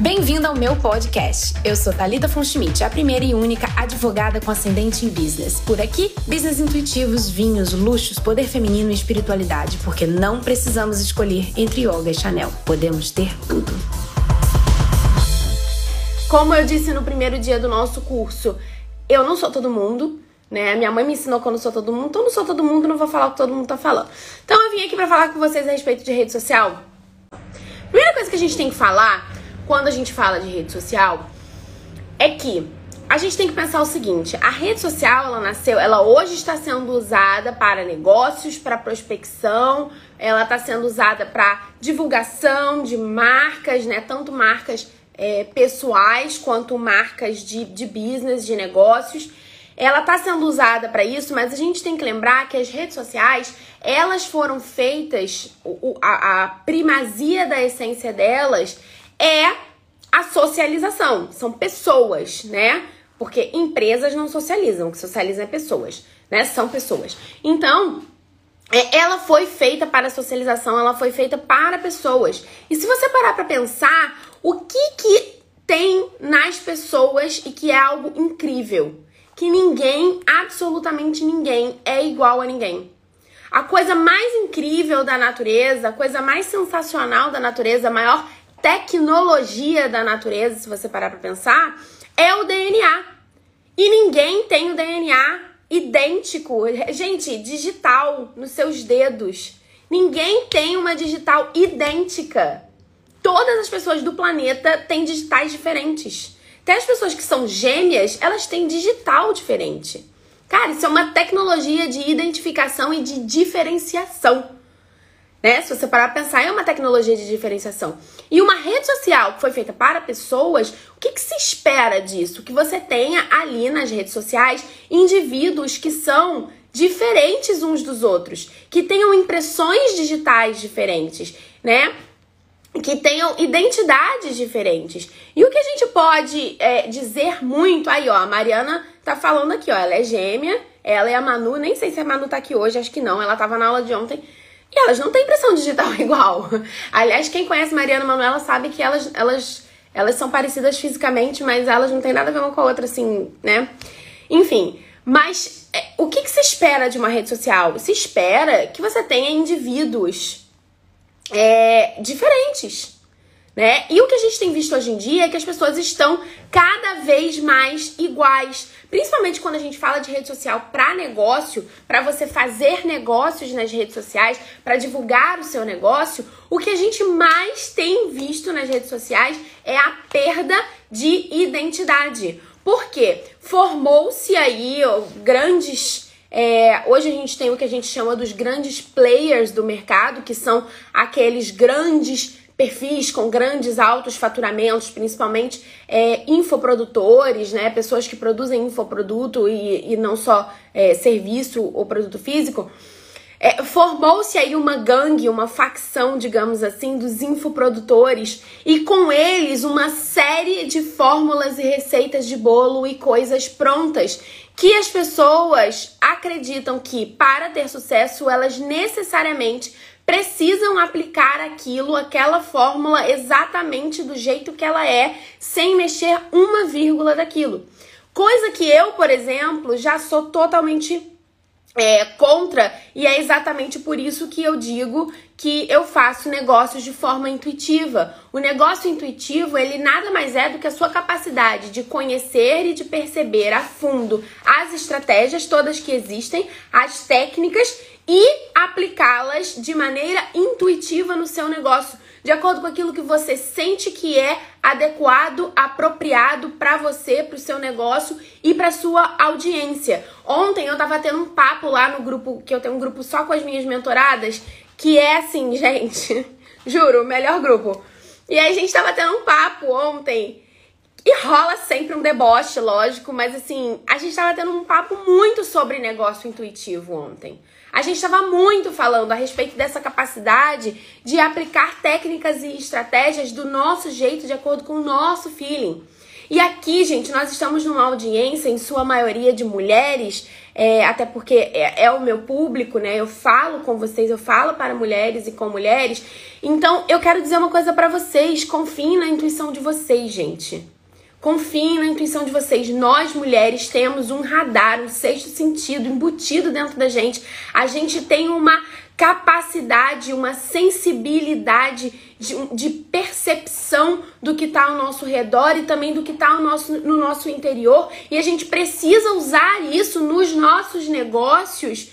Bem-vindo ao meu podcast. Eu sou Talita Fonschmidt, a primeira e única advogada com ascendente em business. Por aqui, business intuitivos, vinhos, luxos, poder feminino e espiritualidade, porque não precisamos escolher entre yoga e Chanel. Podemos ter tudo. Como eu disse no primeiro dia do nosso curso, eu não sou todo mundo, né? Minha mãe me ensinou que eu não sou todo mundo, então eu não sou todo mundo, não vou falar o que todo mundo tá falando. Então eu vim aqui para falar com vocês a respeito de rede social. Primeira coisa que a gente tem que falar quando a gente fala de rede social é que a gente tem que pensar o seguinte: a rede social, ela nasceu, ela hoje está sendo usada para negócios, para prospecção, ela está sendo usada para divulgação de marcas, né? Tanto marcas é, pessoais quanto marcas de, de business, de negócios. Ela está sendo usada para isso, mas a gente tem que lembrar que as redes sociais elas foram feitas, a, a primazia da essência delas é a socialização. São pessoas, né? Porque empresas não socializam, o que socializam é pessoas, né? São pessoas. Então, é, ela foi feita para a socialização, ela foi feita para pessoas. E se você parar para pensar, o que que tem nas pessoas e que é algo incrível? Que ninguém, absolutamente ninguém, é igual a ninguém. A coisa mais incrível da natureza, a coisa mais sensacional da natureza, a maior tecnologia da natureza, se você parar para pensar, é o DNA. E ninguém tem o DNA idêntico, gente, digital nos seus dedos. Ninguém tem uma digital idêntica. Todas as pessoas do planeta têm digitais diferentes. Até as pessoas que são gêmeas, elas têm digital diferente. Cara, isso é uma tecnologia de identificação e de diferenciação. Né? Se você parar para pensar, é uma tecnologia de diferenciação. E uma rede social que foi feita para pessoas, o que, que se espera disso? Que você tenha ali nas redes sociais indivíduos que são diferentes uns dos outros, que tenham impressões digitais diferentes, né? Que tenham identidades diferentes. E o que a gente pode é, dizer muito aí, ó, a Mariana tá falando aqui, ó, ela é gêmea, ela e a Manu, nem sei se a Manu tá aqui hoje, acho que não, ela tava na aula de ontem e elas não têm impressão digital igual. Aliás, quem conhece Mariana Manuela sabe que elas, elas, elas são parecidas fisicamente, mas elas não têm nada a ver uma com a outra, assim, né? Enfim, mas é, o que, que se espera de uma rede social? Se espera que você tenha indivíduos é, diferentes né? E o que a gente tem visto hoje em dia é que as pessoas estão cada vez mais iguais. Principalmente quando a gente fala de rede social para negócio, para você fazer negócios nas redes sociais, para divulgar o seu negócio, o que a gente mais tem visto nas redes sociais é a perda de identidade. Por quê? Formou-se aí ó, grandes. É, hoje a gente tem o que a gente chama dos grandes players do mercado, que são aqueles grandes perfis com grandes altos faturamentos, principalmente é, infoprodutores, né? Pessoas que produzem infoproduto e, e não só é, serviço ou produto físico. É, Formou-se aí uma gangue, uma facção, digamos assim, dos infoprodutores e com eles uma série de fórmulas e receitas de bolo e coisas prontas que as pessoas acreditam que para ter sucesso elas necessariamente precisam aplicar aquilo, aquela fórmula exatamente do jeito que ela é, sem mexer uma vírgula daquilo. Coisa que eu, por exemplo, já sou totalmente é, contra, e é exatamente por isso que eu digo que eu faço negócios de forma intuitiva. O negócio intuitivo, ele nada mais é do que a sua capacidade de conhecer e de perceber a fundo as estratégias todas que existem, as técnicas e aplicá-las de maneira intuitiva no seu negócio, de acordo com aquilo que você sente que é adequado, apropriado para você, para o seu negócio e para sua audiência. Ontem eu tava tendo um papo lá no grupo, que eu tenho um grupo só com as minhas mentoradas, que é assim, gente, juro, o melhor grupo. E aí a gente tava tendo um papo ontem e rola sempre um deboche, lógico, mas assim, a gente tava tendo um papo muito sobre negócio intuitivo ontem. A gente estava muito falando a respeito dessa capacidade de aplicar técnicas e estratégias do nosso jeito, de acordo com o nosso feeling. E aqui, gente, nós estamos numa audiência, em sua maioria de mulheres, é, até porque é, é, o meu público, né? Eu falo com vocês, eu falo para mulheres e com mulheres. Então, eu quero dizer uma coisa para vocês: confiem na intuição de vocês, gente. Confiem na intuição de vocês. Nós, mulheres, temos um radar, um sexto sentido embutido dentro da gente. A gente tem uma capacidade, uma sensibilidade de, de percepção do que está ao nosso redor e também do que está no nosso, no nosso interior. E a gente precisa usar isso nos nossos negócios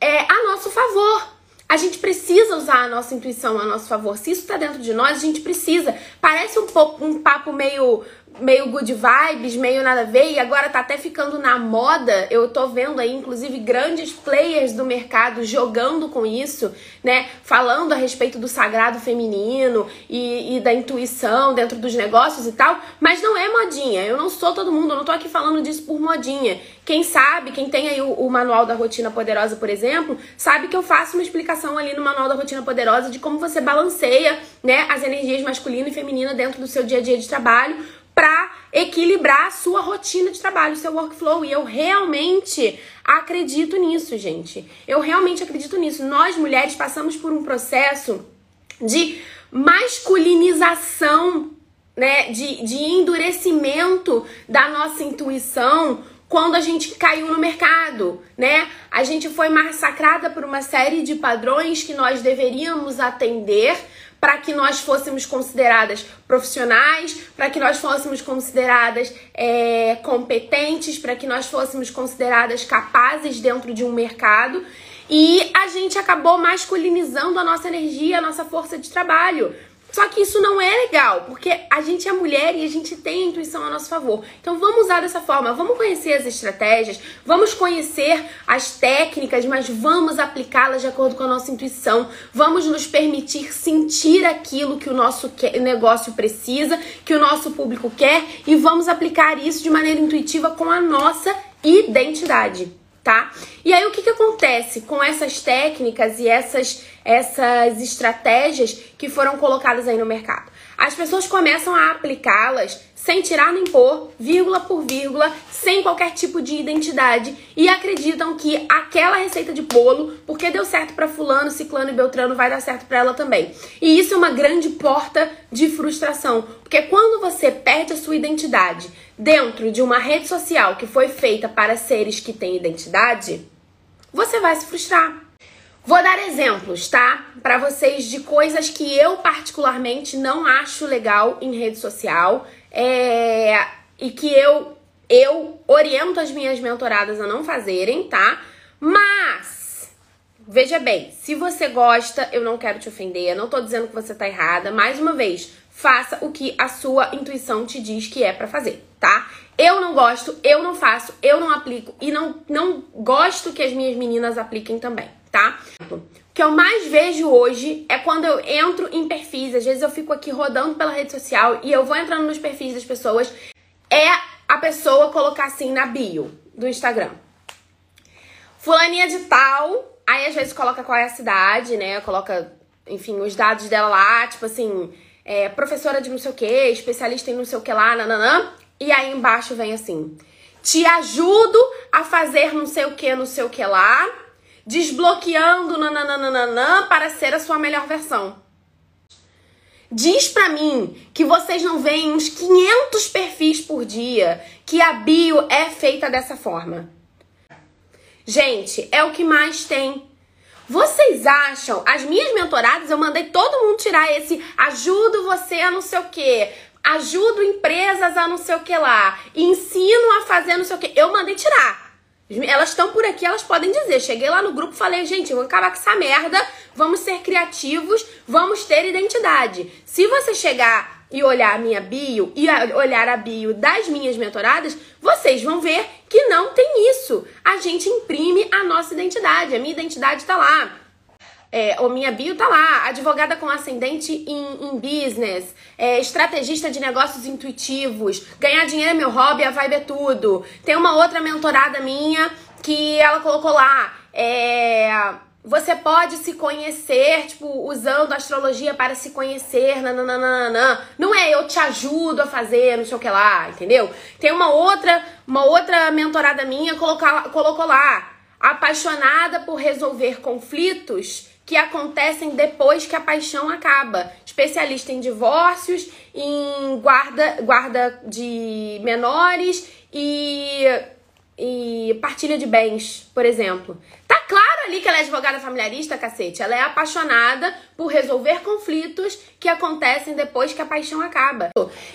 é, a nosso favor. A gente precisa usar a nossa intuição a nosso favor. Se isso está dentro de nós, a gente precisa. Parece um pouco um papo meio meio good vibes, meio nada a ver, e agora tá até ficando na moda. Eu tô vendo aí, inclusive, grandes players do mercado jogando com isso, né? Falando a respeito do sagrado feminino e, e da intuição dentro dos negócios e tal. Mas não é modinha. Eu não sou todo mundo, eu não tô aqui falando disso por modinha. Quem sabe, quem tem aí o, o manual da rotina poderosa, por exemplo, sabe que eu faço uma explicação ali no manual da rotina poderosa de como você balanceia, né, as energias masculina e feminina dentro do seu dia a dia de trabalho para equilibrar a sua rotina de trabalho, seu workflow. E eu realmente acredito nisso, gente. Eu realmente acredito nisso. Nós mulheres passamos por um processo de masculinização, né, de, de endurecimento da nossa intuição quando a gente caiu no mercado, né? A gente foi massacrada por uma série de padrões que nós deveríamos atender para que nós fôssemos consideradas profissionais, para que nós fôssemos consideradas é, competentes, para que nós fôssemos consideradas capazes dentro de um mercado. E a gente acabou masculinizando a nossa energia, a nossa força de trabalho. Só que isso não é legal, porque a gente é mulher e a gente tem a intuição a nosso favor. Então vamos usar dessa forma, vamos conhecer as estratégias, vamos conhecer as técnicas, mas vamos aplicá-las de acordo com a nossa intuição. Vamos nos permitir sentir aquilo que o nosso negócio precisa, que o nosso público quer e vamos aplicar isso de maneira intuitiva com a nossa identidade tá? E aí o que, que acontece com essas técnicas e essas, essas estratégias que foram colocadas aí no mercado? As pessoas começam a aplicá-las sem tirar nem pôr, vírgula por vírgula, sem qualquer tipo de identidade e acreditam que aquela receita de bolo, porque deu certo para fulano, ciclano e beltrano, vai dar certo para ela também. E isso é uma grande porta de frustração, porque quando você perde a sua identidade dentro de uma rede social que foi feita para seres que têm identidade, você vai se frustrar. Vou dar exemplos, tá? Para vocês de coisas que eu particularmente não acho legal em rede social é, e que eu, eu oriento as minhas mentoradas a não fazerem, tá? Mas, veja bem, se você gosta, eu não quero te ofender, não tô dizendo que você tá errada. Mais uma vez, faça o que a sua intuição te diz que é para fazer, tá? Eu não gosto, eu não faço, eu não aplico e não, não gosto que as minhas meninas apliquem também, tá? que eu mais vejo hoje é quando eu entro em perfis, às vezes eu fico aqui rodando pela rede social e eu vou entrando nos perfis das pessoas, é a pessoa colocar assim na bio do Instagram. Fulaninha de tal, aí às vezes coloca qual é a cidade, né? Coloca, enfim, os dados dela lá, tipo assim, é, professora de não sei o que, especialista em não sei o que lá, nananã. E aí embaixo vem assim: te ajudo a fazer não sei o que, não sei o que lá desbloqueando nananana para ser a sua melhor versão. Diz pra mim que vocês não veem uns 500 perfis por dia que a bio é feita dessa forma. Gente, é o que mais tem. Vocês acham? As minhas mentoradas, eu mandei todo mundo tirar esse ajudo você a não sei o que, ajudo empresas a não sei o que lá, ensino a fazer não sei o que. Eu mandei tirar. Elas estão por aqui, elas podem dizer. Cheguei lá no grupo falei, gente, vou acabar com essa merda, vamos ser criativos, vamos ter identidade. Se você chegar e olhar a minha bio e olhar a bio das minhas mentoradas, vocês vão ver que não tem isso. A gente imprime a nossa identidade, a minha identidade tá lá. É, o minha bio tá lá, advogada com ascendente em, em business, é, estrategista de negócios intuitivos, ganhar dinheiro é meu hobby, a vibe é tudo. Tem uma outra mentorada minha que ela colocou lá, é, você pode se conhecer, tipo, usando astrologia para se conhecer, nananana. Não é eu te ajudo a fazer, não sei o que lá, entendeu? Tem uma outra, uma outra mentorada minha colocar, colocou lá, apaixonada por resolver conflitos que acontecem depois que a paixão acaba. Especialista em divórcios, em guarda, guarda de menores e, e partilha de bens, por exemplo. Claro ali que ela é advogada familiarista, cacete. Ela é apaixonada por resolver conflitos que acontecem depois que a paixão acaba.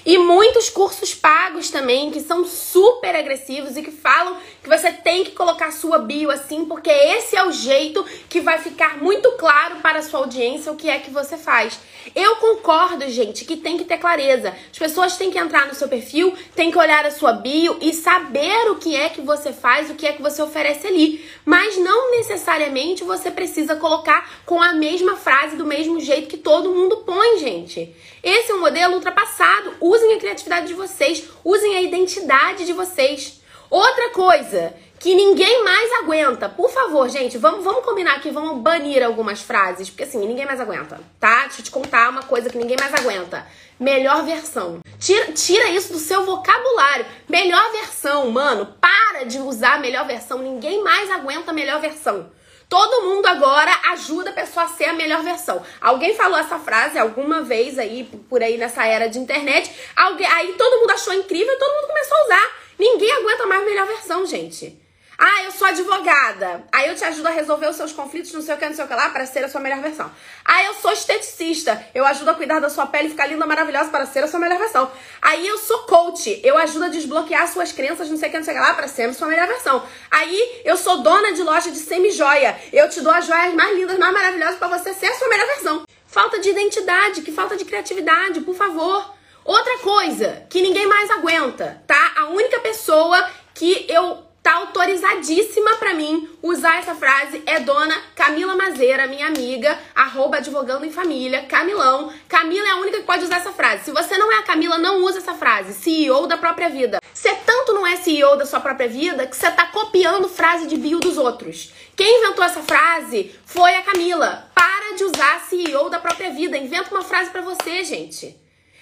E muitos cursos pagos também, que são super agressivos e que falam que você tem que colocar sua bio assim, porque esse é o jeito que vai ficar muito claro para a sua audiência o que é que você faz. Eu concordo, gente, que tem que ter clareza. As pessoas têm que entrar no seu perfil, têm que olhar a sua bio e saber o que é que você faz, o que é que você oferece ali. Mas não necessariamente você precisa colocar com a mesma frase, do mesmo jeito que todo mundo põe, gente. Esse é um modelo ultrapassado. Usem a criatividade de vocês, usem a identidade de vocês. Outra coisa que ninguém mais aguenta. Por favor, gente, vamos, vamos combinar aqui, vamos banir algumas frases, porque assim, ninguém mais aguenta, tá? Deixa eu te contar uma coisa que ninguém mais aguenta. Melhor versão. Tira, tira isso do seu vocabulário. Melhor versão, mano. Para de usar melhor versão. Ninguém mais aguenta melhor versão. Todo mundo agora ajuda a pessoa a ser a melhor versão. Alguém falou essa frase alguma vez aí, por aí nessa era de internet. Alguém, aí todo mundo achou incrível todo mundo começou a usar. Ninguém aguenta mais melhor versão, gente. Ah, eu sou advogada. Aí eu te ajudo a resolver os seus conflitos, não sei o que, não sei o que lá, para ser a sua melhor versão. Ah, eu sou esteticista. Eu ajudo a cuidar da sua pele ficar linda, maravilhosa para ser a sua melhor versão. Aí eu sou coach. Eu ajudo a desbloquear suas crenças, não sei o que, não sei o que lá, para ser a sua melhor versão. Aí eu sou dona de loja de semi-joia. Eu te dou as joias mais lindas, mais maravilhosas para você ser a sua melhor versão. Falta de identidade, que falta de criatividade, por favor. Outra coisa que ninguém mais aguenta, tá? A única pessoa que eu tá autorizadíssima para mim usar essa frase é dona Camila Mazeira, minha amiga, arroba advogando em família, Camilão. Camila é a única que pode usar essa frase. Se você não é a Camila, não usa essa frase. CEO da própria vida. Você tanto não é CEO da sua própria vida que você tá copiando frase de bio dos outros. Quem inventou essa frase foi a Camila. Para de usar CEO da própria vida. Inventa uma frase para você, gente.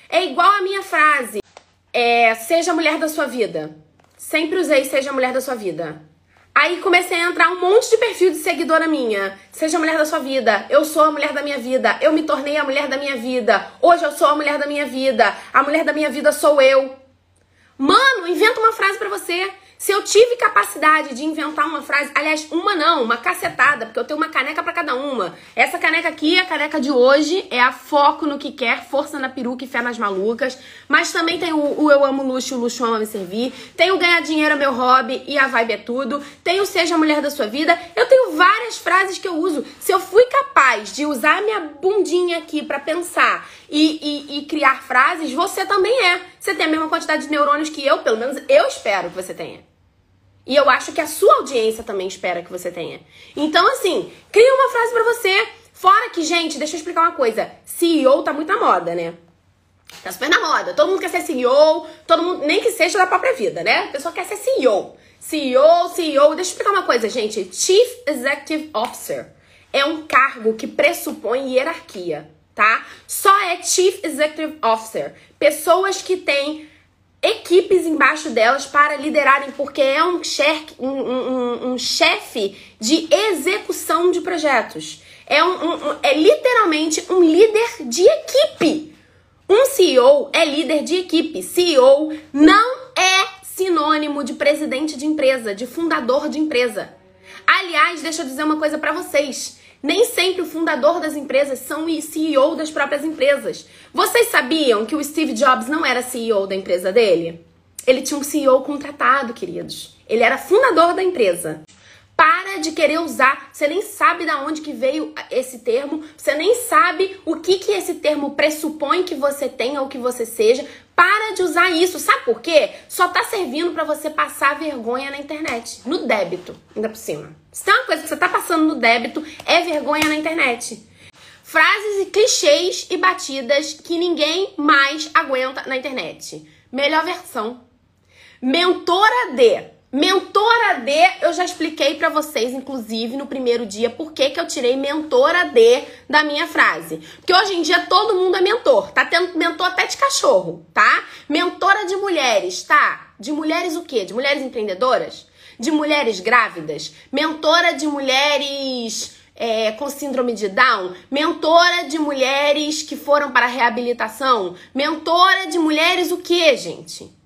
É igual a minha frase. É, seja a mulher da sua vida. Sempre usei Seja a Mulher da Sua Vida. Aí comecei a entrar um monte de perfil de seguidora minha. Seja a mulher da sua vida. Eu sou a mulher da minha vida. Eu me tornei a mulher da minha vida. Hoje eu sou a mulher da minha vida. A mulher da minha vida sou eu. Mano, inventa uma frase para você. Se eu tive capacidade de inventar uma frase, aliás, uma não, uma cacetada, porque eu tenho uma caneca para cada uma. Essa caneca aqui, a caneca de hoje, é a foco no que quer, força na peruca e fé nas malucas. Mas também tem o, o Eu Amo Luxo, o Luxo Ama Me Servir. Tem o Ganhar Dinheiro é Meu Hobby e a Vibe é Tudo. Tem o Seja a Mulher da Sua Vida. Eu tenho várias frases que eu uso. Se eu fui capaz de usar minha bundinha aqui para pensar e, e, e criar frases, você também é. Você tem a mesma quantidade de neurônios que eu, pelo menos eu espero que você tenha. E eu acho que a sua audiência também espera que você tenha. Então, assim, cria uma frase para você. Fora que, gente, deixa eu explicar uma coisa. CEO tá muito na moda, né? Tá super na moda. Todo mundo quer ser CEO, todo mundo, nem que seja da própria vida, né? A pessoa quer ser CEO. CEO, CEO. Deixa eu explicar uma coisa, gente. Chief Executive Officer é um cargo que pressupõe hierarquia, tá? Só é Chief Executive Officer. Pessoas que têm equipes embaixo delas para liderarem, porque é um, chefe, um, um, um de execução de projetos. É, um, é literalmente um líder de equipe. Um CEO é líder de equipe. CEO não é sinônimo de presidente de empresa, de fundador de empresa. Aliás, deixa eu dizer uma coisa para vocês. Nem sempre o fundador das empresas são o CEO das próprias empresas. Vocês sabiam que o Steve Jobs não era CEO da empresa dele? Ele tinha um CEO contratado, queridos. Ele era fundador da empresa. Para de querer usar. Você nem sabe de onde que veio esse termo. Você nem sabe o que que esse termo pressupõe que você tenha ou que você seja. Para de usar isso. Sabe por quê? Só tá servindo para você passar vergonha na internet, no débito, ainda por cima. Se tem uma coisa que você tá passando no débito, é vergonha na internet. Frases e clichês e batidas que ninguém mais aguenta na internet. Melhor versão. Mentora de Mentora D, eu já expliquei para vocês, inclusive, no primeiro dia, por que, que eu tirei mentora D da minha frase. Porque hoje em dia todo mundo é mentor. Tá tendo mentor até de cachorro, tá? Mentora de mulheres, tá? De mulheres o quê? De mulheres empreendedoras? De mulheres grávidas? Mentora de mulheres é, com síndrome de Down? Mentora de mulheres que foram para reabilitação? Mentora de mulheres o quê, gente?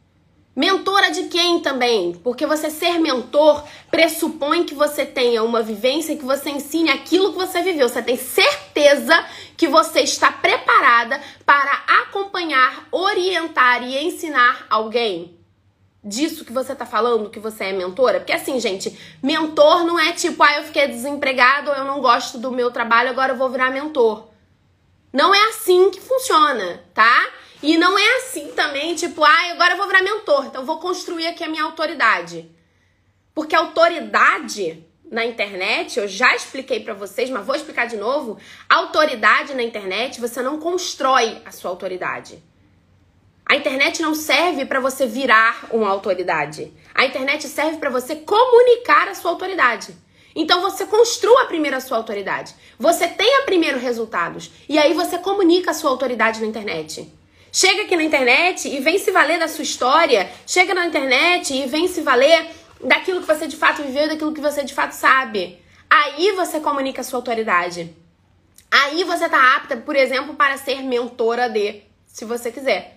Mentora de quem também? Porque você ser mentor pressupõe que você tenha uma vivência que você ensine aquilo que você viveu. Você tem certeza que você está preparada para acompanhar, orientar e ensinar alguém? Disso que você está falando, que você é mentora? Porque assim, gente, mentor não é tipo, ah, eu fiquei desempregado, eu não gosto do meu trabalho, agora eu vou virar mentor. Não é assim que funciona, tá? E não é assim também, tipo, ah, agora eu vou virar mentor, então vou construir aqui a minha autoridade. Porque autoridade na internet, eu já expliquei para vocês, mas vou explicar de novo. Autoridade na internet, você não constrói a sua autoridade. A internet não serve para você virar uma autoridade. A internet serve para você comunicar a sua autoridade. Então você construa primeiro a sua autoridade. Você tenha primeiro resultados. E aí você comunica a sua autoridade na internet. Chega aqui na internet e vem se valer da sua história. Chega na internet e vem se valer daquilo que você de fato viveu, daquilo que você de fato sabe. Aí você comunica a sua autoridade. Aí você tá apta, por exemplo, para ser mentora de, se você quiser.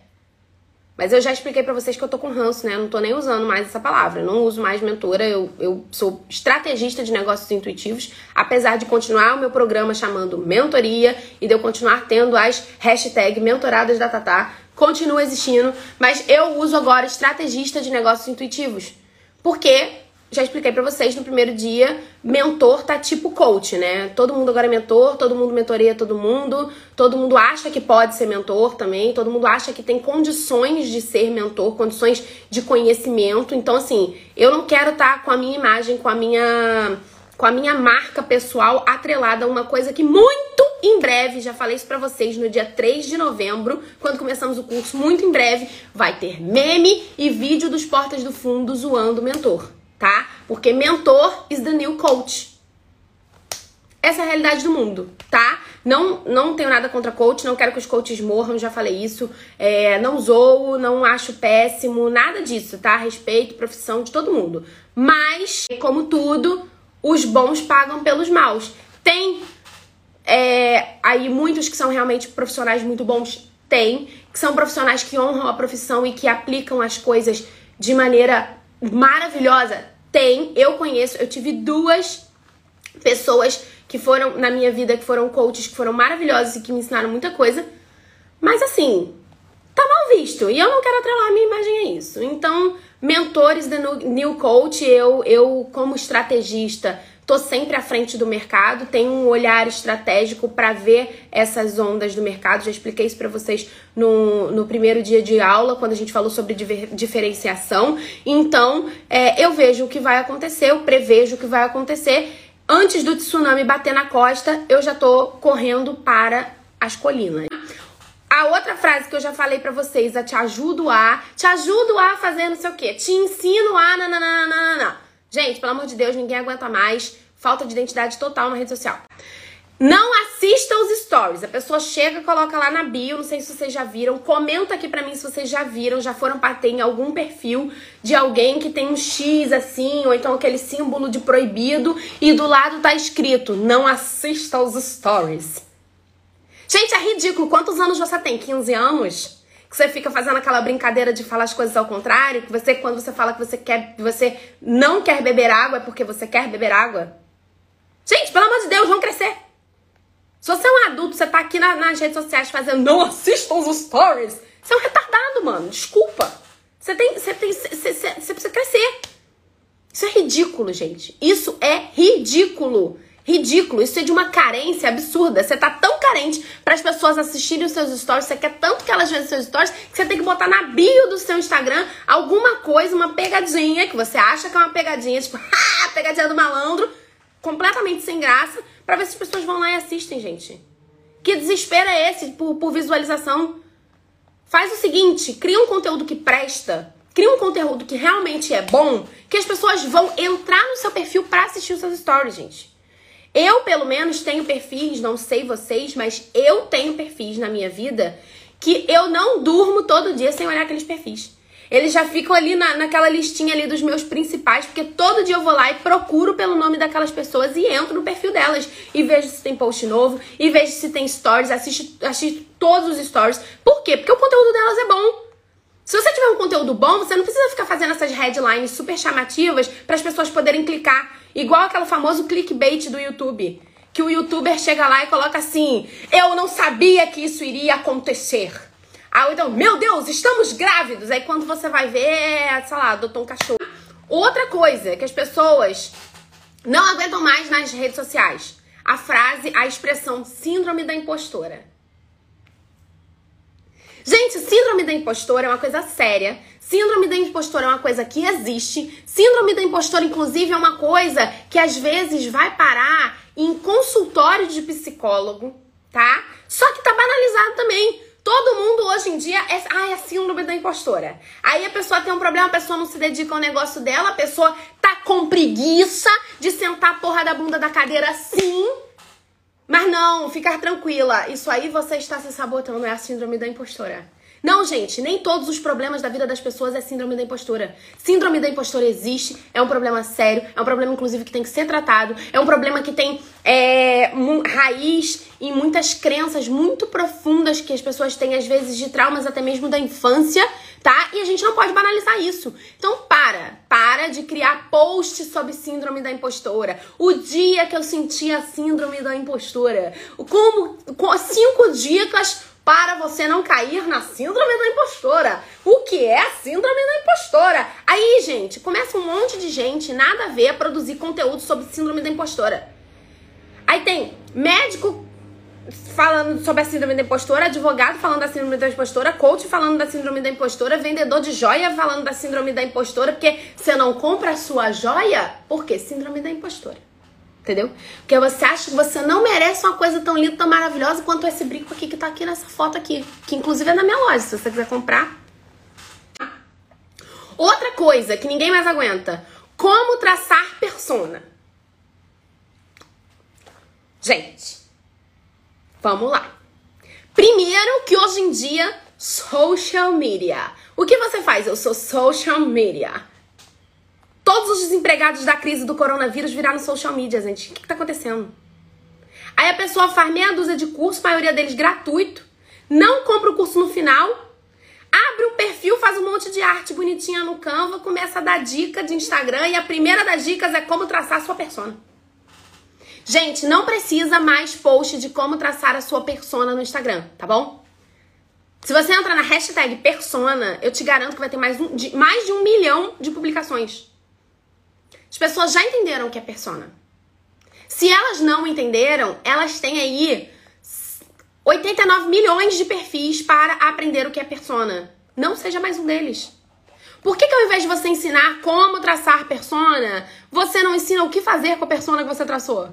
Mas eu já expliquei para vocês que eu tô com ranço, né? Eu não tô nem usando mais essa palavra. Eu não uso mais mentora. Eu, eu sou estrategista de negócios intuitivos, apesar de continuar o meu programa chamando mentoria e de eu continuar tendo as hashtag mentoradas da Tatá. Continua existindo, mas eu uso agora estrategista de negócios intuitivos. Porque já expliquei para vocês no primeiro dia, mentor tá tipo coach, né? Todo mundo agora é mentor, todo mundo mentoreia todo mundo, todo mundo acha que pode ser mentor também, todo mundo acha que tem condições de ser mentor, condições de conhecimento. Então, assim, eu não quero estar tá com a minha imagem, com a minha com a minha marca pessoal atrelada a uma coisa que muito em breve, já falei isso para vocês no dia 3 de novembro, quando começamos o curso, muito em breve vai ter meme e vídeo dos portas do fundo zoando o mentor tá? Porque mentor is the new coach. Essa é a realidade do mundo, tá? Não, não tenho nada contra coach, não quero que os coaches morram, já falei isso. É, não zoo, não acho péssimo, nada disso, tá? Respeito, profissão de todo mundo. Mas, como tudo, os bons pagam pelos maus. Tem é, aí muitos que são realmente profissionais muito bons, tem, que são profissionais que honram a profissão e que aplicam as coisas de maneira maravilhosa? Tem, eu conheço, eu tive duas pessoas que foram na minha vida, que foram coaches, que foram maravilhosas e que me ensinaram muita coisa. Mas assim, tá mal visto. E eu não quero atrelar a minha imagem a isso. Então, mentores do New Coach, eu, eu como estrategista, tô sempre à frente do mercado, tenho um olhar estratégico para ver essas ondas do mercado. Já expliquei isso para vocês no, no primeiro dia de aula, quando a gente falou sobre diferenciação. Então, é, eu vejo o que vai acontecer, eu prevejo o que vai acontecer. Antes do tsunami bater na costa, eu já tô correndo para as colinas. A outra frase que eu já falei para vocês, a te ajudo a, te ajudo a fazer não sei o quê, te ensino a nananana. Gente, pelo amor de Deus, ninguém aguenta mais. Falta de identidade total na rede social. Não assista os stories. A pessoa chega, coloca lá na bio, não sei se vocês já viram. Comenta aqui pra mim se vocês já viram, já foram bater em algum perfil de alguém que tem um X assim, ou então aquele símbolo de proibido, e do lado tá escrito: não assista os stories. Gente, é ridículo. Quantos anos você tem? 15 anos? Que você fica fazendo aquela brincadeira de falar as coisas ao contrário, que você quando você fala que você quer, você não quer beber água é porque você quer beber água. Gente, pelo amor de Deus, vão crescer. Se você é um adulto, você tá aqui na, nas redes sociais fazendo não assistam os stories. Você é um retardado, mano. Desculpa. Você tem, você tem, você, você, você precisa crescer. Isso é ridículo, gente. Isso é ridículo ridículo. Isso é de uma carência absurda. Você tá tão carente para as pessoas assistirem os seus stories, você quer tanto que elas vejam os seus stories, que você tem que botar na bio do seu Instagram alguma coisa, uma pegadinha, que você acha que é uma pegadinha, tipo, ah, pegadinha do malandro, completamente sem graça, para ver se as pessoas vão lá e assistem, gente. Que desespero é esse por, por visualização? Faz o seguinte, cria um conteúdo que presta, cria um conteúdo que realmente é bom, que as pessoas vão entrar no seu perfil para assistir os seus stories, gente. Eu, pelo menos, tenho perfis, não sei vocês, mas eu tenho perfis na minha vida que eu não durmo todo dia sem olhar aqueles perfis. Eles já ficam ali na, naquela listinha ali dos meus principais, porque todo dia eu vou lá e procuro pelo nome daquelas pessoas e entro no perfil delas. E vejo se tem post novo, e vejo se tem stories, assisto, assisto todos os stories. Por quê? Porque o conteúdo delas é bom. Se você tiver um conteúdo bom, você não precisa ficar fazendo essas headlines super chamativas para as pessoas poderem clicar. Igual aquele famoso clickbait do YouTube. Que o youtuber chega lá e coloca assim: Eu não sabia que isso iria acontecer. Aí então, meu Deus, estamos grávidos. Aí quando você vai ver, sei lá, adotou um cachorro. Outra coisa que as pessoas não aguentam mais nas redes sociais: a frase, a expressão síndrome da impostora. Gente, síndrome da impostora é uma coisa séria. Síndrome da impostora é uma coisa que existe. Síndrome da impostora, inclusive, é uma coisa que às vezes vai parar em consultório de psicólogo, tá? Só que tá banalizado também. Todo mundo hoje em dia é, ah, é síndrome da impostora. Aí a pessoa tem um problema, a pessoa não se dedica ao negócio dela, a pessoa tá com preguiça de sentar a porra da bunda da cadeira assim. Mas não, ficar tranquila. Isso aí você está se sabotando, é a síndrome da impostora. Não, gente, nem todos os problemas da vida das pessoas é síndrome da impostura. Síndrome da impostura existe, é um problema sério, é um problema, inclusive, que tem que ser tratado, é um problema que tem é, raiz em muitas crenças muito profundas que as pessoas têm, às vezes, de traumas até mesmo da infância, tá? E a gente não pode banalizar isso. Então, para, para de criar posts sobre síndrome da impostora. O dia que eu senti a síndrome da impostora. Como, cinco dicas para você não cair na síndrome da impostora. O que é a síndrome da impostora? Aí, gente, começa um monte de gente, nada a ver, a produzir conteúdo sobre síndrome da impostora. Aí tem médico falando sobre a síndrome da impostora, advogado falando da síndrome da impostora, coach falando da síndrome da impostora, vendedor de joia falando da síndrome da impostora, porque você não compra a sua joia, porque síndrome da impostora. Entendeu? Porque você acha que você não merece uma coisa tão linda, tão maravilhosa quanto esse brinco aqui que tá aqui nessa foto aqui. Que inclusive é na minha loja, se você quiser comprar. Outra coisa que ninguém mais aguenta. Como traçar persona. Gente, vamos lá. Primeiro que hoje em dia, social media. O que você faz? Eu sou social media. Todos os desempregados da crise do coronavírus viraram social media, gente. O que, que tá acontecendo? Aí a pessoa faz meia dúzia de cursos, a maioria deles gratuito, não compra o curso no final, abre um perfil, faz um monte de arte bonitinha no Canva, começa a dar dica de Instagram e a primeira das dicas é como traçar a sua persona. Gente, não precisa mais post de como traçar a sua persona no Instagram, tá bom? Se você entrar na hashtag persona, eu te garanto que vai ter mais, um, de, mais de um milhão de publicações. As pessoas já entenderam o que é persona. Se elas não entenderam, elas têm aí 89 milhões de perfis para aprender o que é persona. Não seja mais um deles. Por que, que ao invés de você ensinar como traçar persona, você não ensina o que fazer com a persona que você traçou?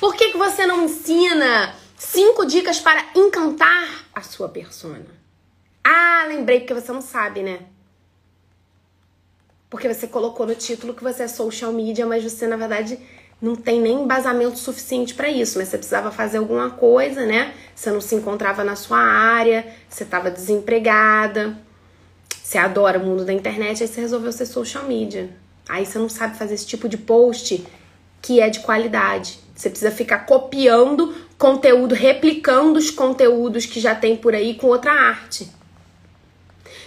Por que, que você não ensina cinco dicas para encantar a sua persona? Ah, lembrei porque você não sabe, né? Porque você colocou no título que você é social media, mas você na verdade não tem nem embasamento suficiente para isso, mas você precisava fazer alguma coisa, né? Você não se encontrava na sua área, você estava desempregada, você adora o mundo da internet, aí você resolveu ser social media. Aí você não sabe fazer esse tipo de post que é de qualidade. Você precisa ficar copiando conteúdo, replicando os conteúdos que já tem por aí com outra arte.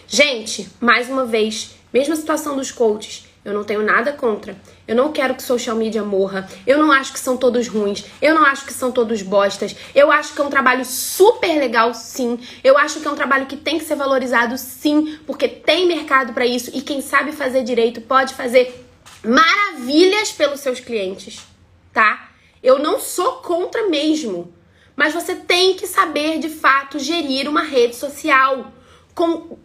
Gente, mais uma vez, Mesma situação dos coaches. Eu não tenho nada contra. Eu não quero que social media morra. Eu não acho que são todos ruins. Eu não acho que são todos bostas. Eu acho que é um trabalho super legal, sim. Eu acho que é um trabalho que tem que ser valorizado, sim, porque tem mercado para isso e quem sabe fazer direito pode fazer maravilhas pelos seus clientes, tá? Eu não sou contra mesmo, mas você tem que saber de fato gerir uma rede social com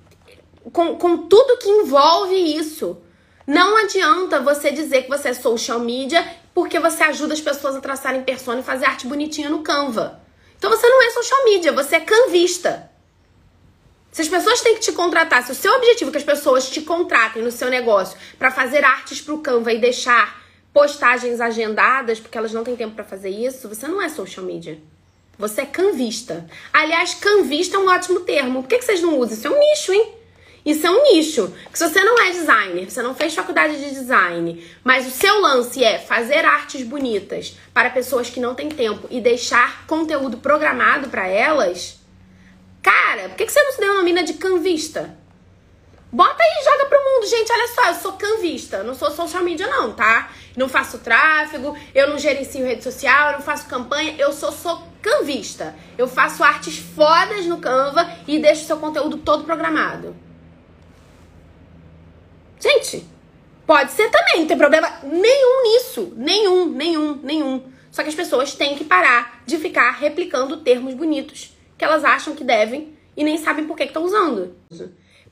com, com tudo que envolve isso. Não adianta você dizer que você é social media porque você ajuda as pessoas a traçarem persona e fazer arte bonitinha no Canva. Então você não é social media, você é canvista. Se as pessoas têm que te contratar, se o seu objetivo é que as pessoas te contratem no seu negócio para fazer artes pro Canva e deixar postagens agendadas, porque elas não têm tempo para fazer isso, você não é social media. Você é canvista. Aliás, canvista é um ótimo termo. Por que, que vocês não usam? Isso é um nicho, hein? Isso é um nicho. Que se você não é designer, você não fez faculdade de design, mas o seu lance é fazer artes bonitas para pessoas que não têm tempo e deixar conteúdo programado para elas, cara, por que, você não se denomina de canvista? Bota aí e joga pro mundo, gente. Olha só, eu sou canvista, não sou social media, não, tá? Não faço tráfego, eu não gerencio rede social, eu não faço campanha, eu sou, sou canvista. Eu faço artes fodas no Canva e deixo seu conteúdo todo programado. Gente, pode ser também, não tem problema nenhum nisso. Nenhum, nenhum, nenhum. Só que as pessoas têm que parar de ficar replicando termos bonitos que elas acham que devem e nem sabem por que estão usando.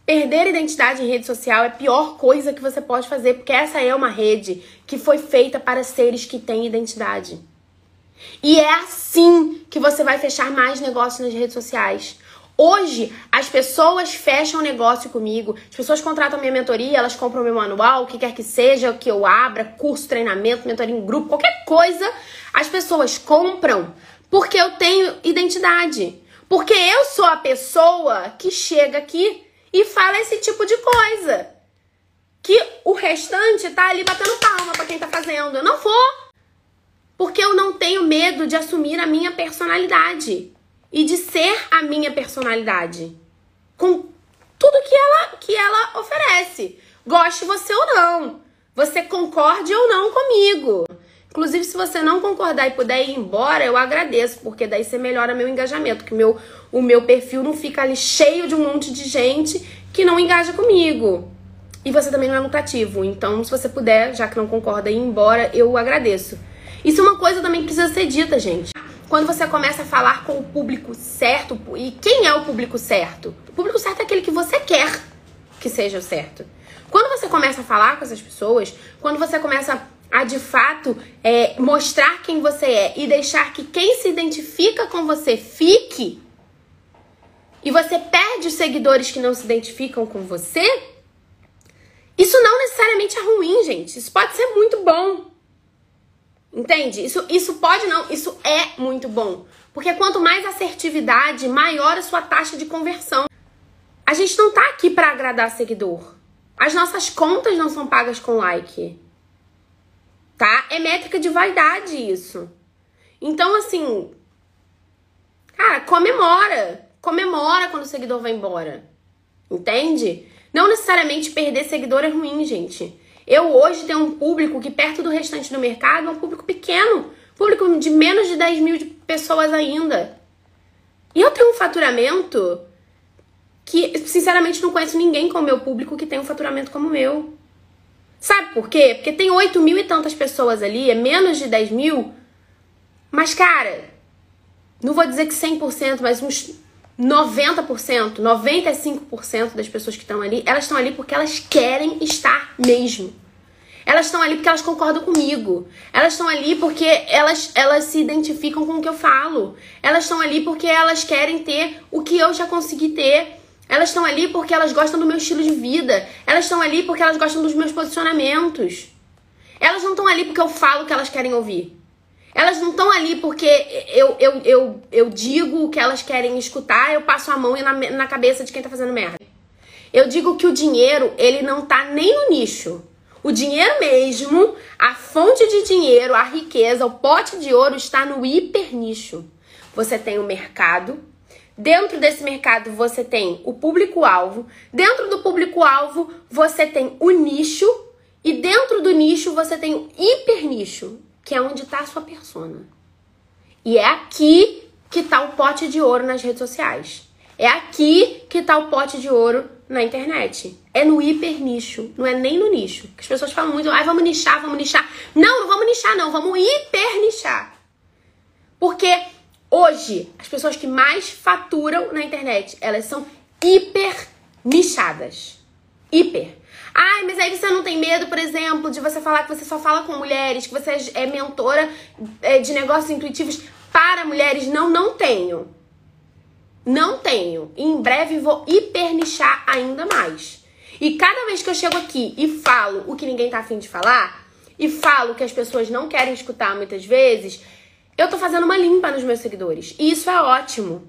Perder identidade em rede social é a pior coisa que você pode fazer, porque essa é uma rede que foi feita para seres que têm identidade. E é assim que você vai fechar mais negócios nas redes sociais. Hoje, as pessoas fecham negócio comigo, as pessoas contratam minha mentoria, elas compram meu manual, o que quer que seja, o que eu abra, curso, treinamento, mentoria em grupo, qualquer coisa, as pessoas compram porque eu tenho identidade. Porque eu sou a pessoa que chega aqui e fala esse tipo de coisa. Que o restante tá ali batendo palma para quem tá fazendo. Eu não vou. Porque eu não tenho medo de assumir a minha personalidade e de ser a minha personalidade com tudo que ela que ela oferece. Goste você ou não. Você concorde ou não comigo. Inclusive, se você não concordar e puder ir embora, eu agradeço, porque daí você melhora meu engajamento, que meu, o meu perfil não fica ali cheio de um monte de gente que não engaja comigo. E você também não é lucrativo. Então, se você puder, já que não concorda, ir embora, eu agradeço. Isso é uma coisa também que precisa ser dita, gente. Quando você começa a falar com o público certo, e quem é o público certo? O público certo é aquele que você quer que seja o certo. Quando você começa a falar com essas pessoas, quando você começa a de fato é, mostrar quem você é e deixar que quem se identifica com você fique, e você perde os seguidores que não se identificam com você, isso não necessariamente é ruim, gente. Isso pode ser muito bom. Entende? Isso, isso pode não, isso é muito bom. Porque quanto mais assertividade, maior a sua taxa de conversão. A gente não tá aqui para agradar seguidor. As nossas contas não são pagas com like. Tá? É métrica de vaidade isso. Então, assim. Cara, comemora. Comemora quando o seguidor vai embora. Entende? Não necessariamente perder seguidor é ruim, gente. Eu hoje tenho um público que, perto do restante do mercado, é um público pequeno. Público de menos de 10 mil pessoas ainda. E eu tenho um faturamento que, sinceramente, não conheço ninguém com o meu público que tem um faturamento como o meu. Sabe por quê? Porque tem 8 mil e tantas pessoas ali, é menos de 10 mil. Mas, cara, não vou dizer que 100%, mas uns 90%, 95% das pessoas que estão ali, elas estão ali porque elas querem estar mesmo. Elas estão ali porque elas concordam comigo. Elas estão ali porque elas, elas se identificam com o que eu falo. Elas estão ali porque elas querem ter o que eu já consegui ter. Elas estão ali porque elas gostam do meu estilo de vida. Elas estão ali porque elas gostam dos meus posicionamentos. Elas não estão ali porque eu falo o que elas querem ouvir. Elas não estão ali porque eu, eu, eu, eu digo o que elas querem escutar, eu passo a mão na, na cabeça de quem tá fazendo merda. Eu digo que o dinheiro, ele não tá nem no nicho. O dinheiro mesmo, a fonte de dinheiro, a riqueza, o pote de ouro está no hiper nicho. Você tem o mercado, dentro desse mercado você tem o público-alvo, dentro do público-alvo você tem o nicho e dentro do nicho você tem o hiper nicho que é onde está a sua persona. E é aqui que está o pote de ouro nas redes sociais. É aqui que está o pote de ouro na internet. É no hiper nicho, não é nem no nicho. As pessoas falam muito, ah, vamos nichar, vamos nichar. Não, não vamos nichar, não, vamos hiper nichar. Porque hoje, as pessoas que mais faturam na internet, elas são hiper nichadas. Hiper. Ai, mas aí você não tem medo, por exemplo, de você falar que você só fala com mulheres, que você é mentora é, de negócios intuitivos para mulheres? Não, não tenho. Não tenho. Em breve vou hipernichar ainda mais. E cada vez que eu chego aqui e falo o que ninguém tá afim de falar, e falo que as pessoas não querem escutar muitas vezes, eu tô fazendo uma limpa nos meus seguidores. E isso é ótimo.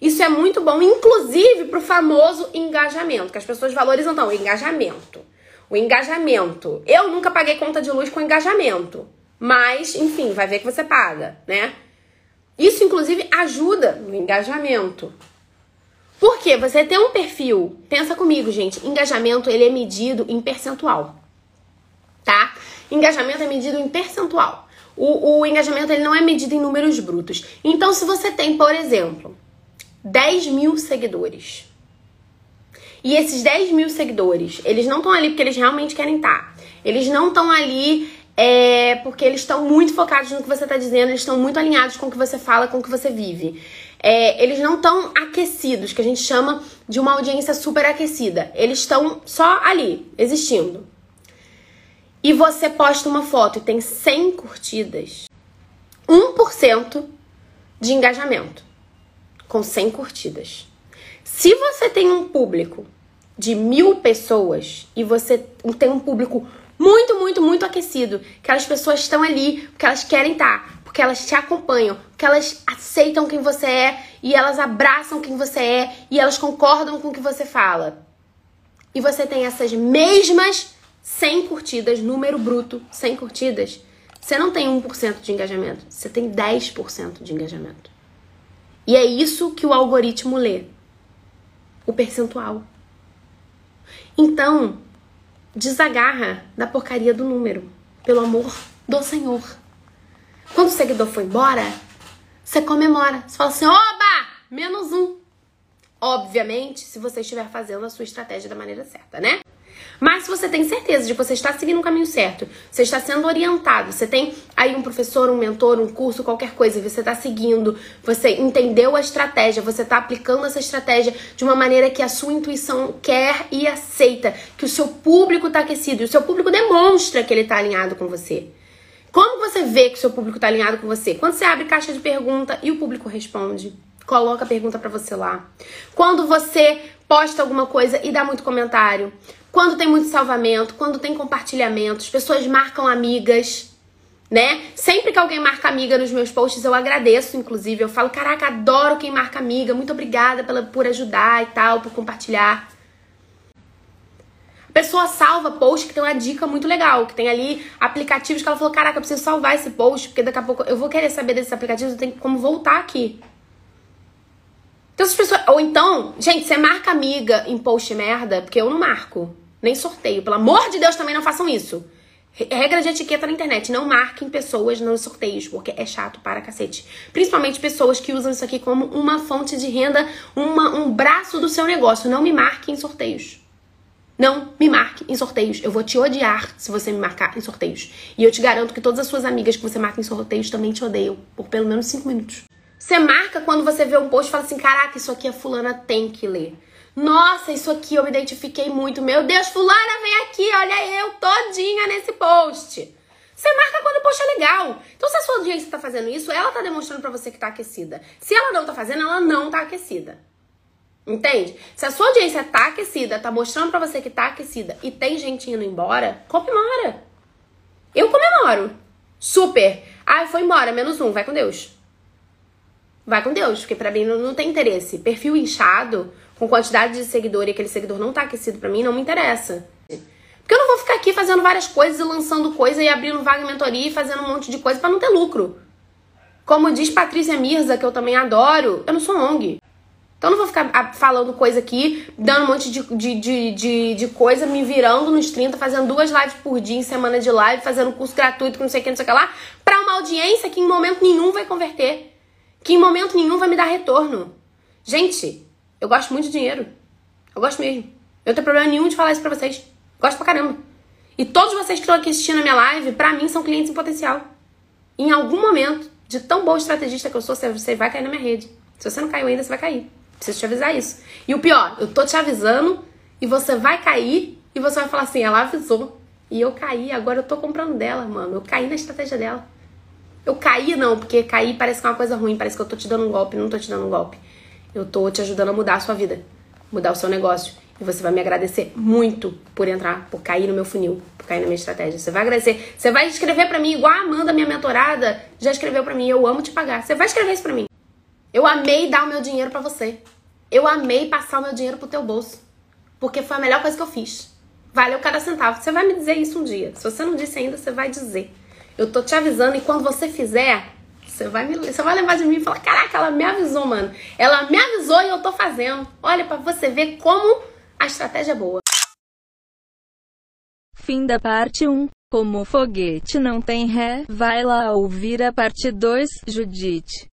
Isso é muito bom, inclusive pro famoso engajamento, que as pessoas valorizam então, o engajamento. O engajamento. Eu nunca paguei conta de luz com engajamento. Mas, enfim, vai ver que você paga, né? Isso, inclusive, ajuda no engajamento. Porque você tem um perfil, pensa comigo, gente, engajamento ele é medido em percentual, tá? Engajamento é medido em percentual. O, o engajamento ele não é medido em números brutos. Então, se você tem, por exemplo, 10 mil seguidores, e esses 10 mil seguidores, eles não estão ali porque eles realmente querem estar. Eles não estão ali é, porque eles estão muito focados no que você está dizendo, eles estão muito alinhados com o que você fala, com o que você vive. É, eles não estão aquecidos, que a gente chama de uma audiência super aquecida. Eles estão só ali, existindo. E você posta uma foto e tem 100 curtidas, 1% de engajamento com 100 curtidas. Se você tem um público de mil pessoas e você tem um público muito, muito, muito aquecido, que as pessoas estão ali porque elas querem estar, porque elas te acompanham, porque elas aceitam quem você é e elas abraçam quem você é e elas concordam com o que você fala. E você tem essas mesmas 100 curtidas, número bruto, 100 curtidas, você não tem 1% de engajamento, você tem 10% de engajamento. E é isso que o algoritmo lê o percentual. Então, desagarra da porcaria do número, pelo amor do Senhor. Quando o seguidor foi embora, você comemora. Você fala assim: oba! Menos um. Obviamente, se você estiver fazendo a sua estratégia da maneira certa, né? Mas se você tem certeza de que você está seguindo o caminho certo, você está sendo orientado, você tem aí um professor, um mentor, um curso, qualquer coisa, você está seguindo, você entendeu a estratégia, você está aplicando essa estratégia de uma maneira que a sua intuição quer e aceita, que o seu público está aquecido, e o seu público demonstra que ele está alinhado com você. Como você vê que o seu público está alinhado com você? Quando você abre caixa de pergunta e o público responde. Coloca a pergunta para você lá. Quando você posta alguma coisa e dá muito comentário. Quando tem muito salvamento, quando tem compartilhamentos, pessoas marcam amigas, né? Sempre que alguém marca amiga nos meus posts, eu agradeço, inclusive. Eu falo, caraca, adoro quem marca amiga, muito obrigada pela, por ajudar e tal, por compartilhar. A pessoa salva post que tem uma dica muito legal, que tem ali aplicativos que ela falou, caraca, eu preciso salvar esse post, porque daqui a pouco eu vou querer saber desses aplicativos, eu tenho como voltar aqui. Então, as pessoas. Ou então, gente, você marca amiga em post merda, porque eu não marco. Nem sorteio. Pelo amor de Deus, também não façam isso. Regra de etiqueta na internet. Não marquem pessoas nos sorteios, porque é chato para cacete. Principalmente pessoas que usam isso aqui como uma fonte de renda, uma, um braço do seu negócio. Não me marquem em sorteios. Não me marque em sorteios. Eu vou te odiar se você me marcar em sorteios. E eu te garanto que todas as suas amigas que você marca em sorteios também te odeiam por pelo menos 5 minutos. Você marca quando você vê um post e fala assim: caraca, isso aqui a fulana tem que ler. Nossa, isso aqui eu me identifiquei muito. Meu Deus, fulana, vem aqui, olha eu todinha nesse post. Você marca quando o post é legal. Então, se a sua audiência tá fazendo isso, ela tá demonstrando para você que tá aquecida. Se ela não tá fazendo, ela não tá aquecida. Entende? Se a sua audiência tá aquecida, tá mostrando para você que tá aquecida e tem gente indo embora, comemora. Eu comemoro. Super. Ah, foi embora, menos um, vai com Deus vai com Deus, porque para mim não, não, tem interesse. Perfil inchado, com quantidade de seguidor e aquele seguidor não tá aquecido para mim, não me interessa. Porque eu não vou ficar aqui fazendo várias coisas e lançando coisa e abrindo vaga mentoria e fazendo um monte de coisa para não ter lucro. Como diz Patrícia Mirza, que eu também adoro, eu não sou ONG. Então eu não vou ficar falando coisa aqui, dando um monte de, de, de, de, de coisa, me virando nos 30, fazendo duas lives por dia em semana de live, fazendo curso gratuito com não sei o que, não sei o que lá, pra uma audiência que em momento nenhum vai converter que em momento nenhum vai me dar retorno. Gente, eu gosto muito de dinheiro. Eu gosto mesmo. Eu não tenho problema nenhum de falar isso pra vocês. Gosto pra caramba. E todos vocês que estão aqui assistindo a minha live, pra mim, são clientes em potencial. Em algum momento, de tão boa estrategista que eu sou, você vai cair na minha rede. Se você não caiu ainda, você vai cair. Preciso te avisar isso. E o pior, eu tô te avisando e você vai cair e você vai falar assim, ela avisou. E eu caí, agora eu tô comprando dela, mano. Eu caí na estratégia dela. Eu caí não, porque cair parece que é uma coisa ruim, parece que eu tô te dando um golpe, não tô te dando um golpe. Eu tô te ajudando a mudar a sua vida, mudar o seu negócio. E você vai me agradecer muito por entrar, por cair no meu funil, por cair na minha estratégia. Você vai agradecer. Você vai escrever para mim, igual a Amanda, minha mentorada, já escreveu para mim. Eu amo te pagar. Você vai escrever isso pra mim. Eu amei dar o meu dinheiro para você. Eu amei passar o meu dinheiro pro teu bolso. Porque foi a melhor coisa que eu fiz. Valeu cada centavo. Você vai me dizer isso um dia. Se você não disse ainda, você vai dizer. Eu tô te avisando e quando você fizer, você vai, me, você vai lembrar de mim e falar: Caraca, ela me avisou, mano. Ela me avisou e eu tô fazendo. Olha para você ver como a estratégia é boa. Fim da parte 1. Como o foguete não tem ré, vai lá ouvir a parte 2, Judite.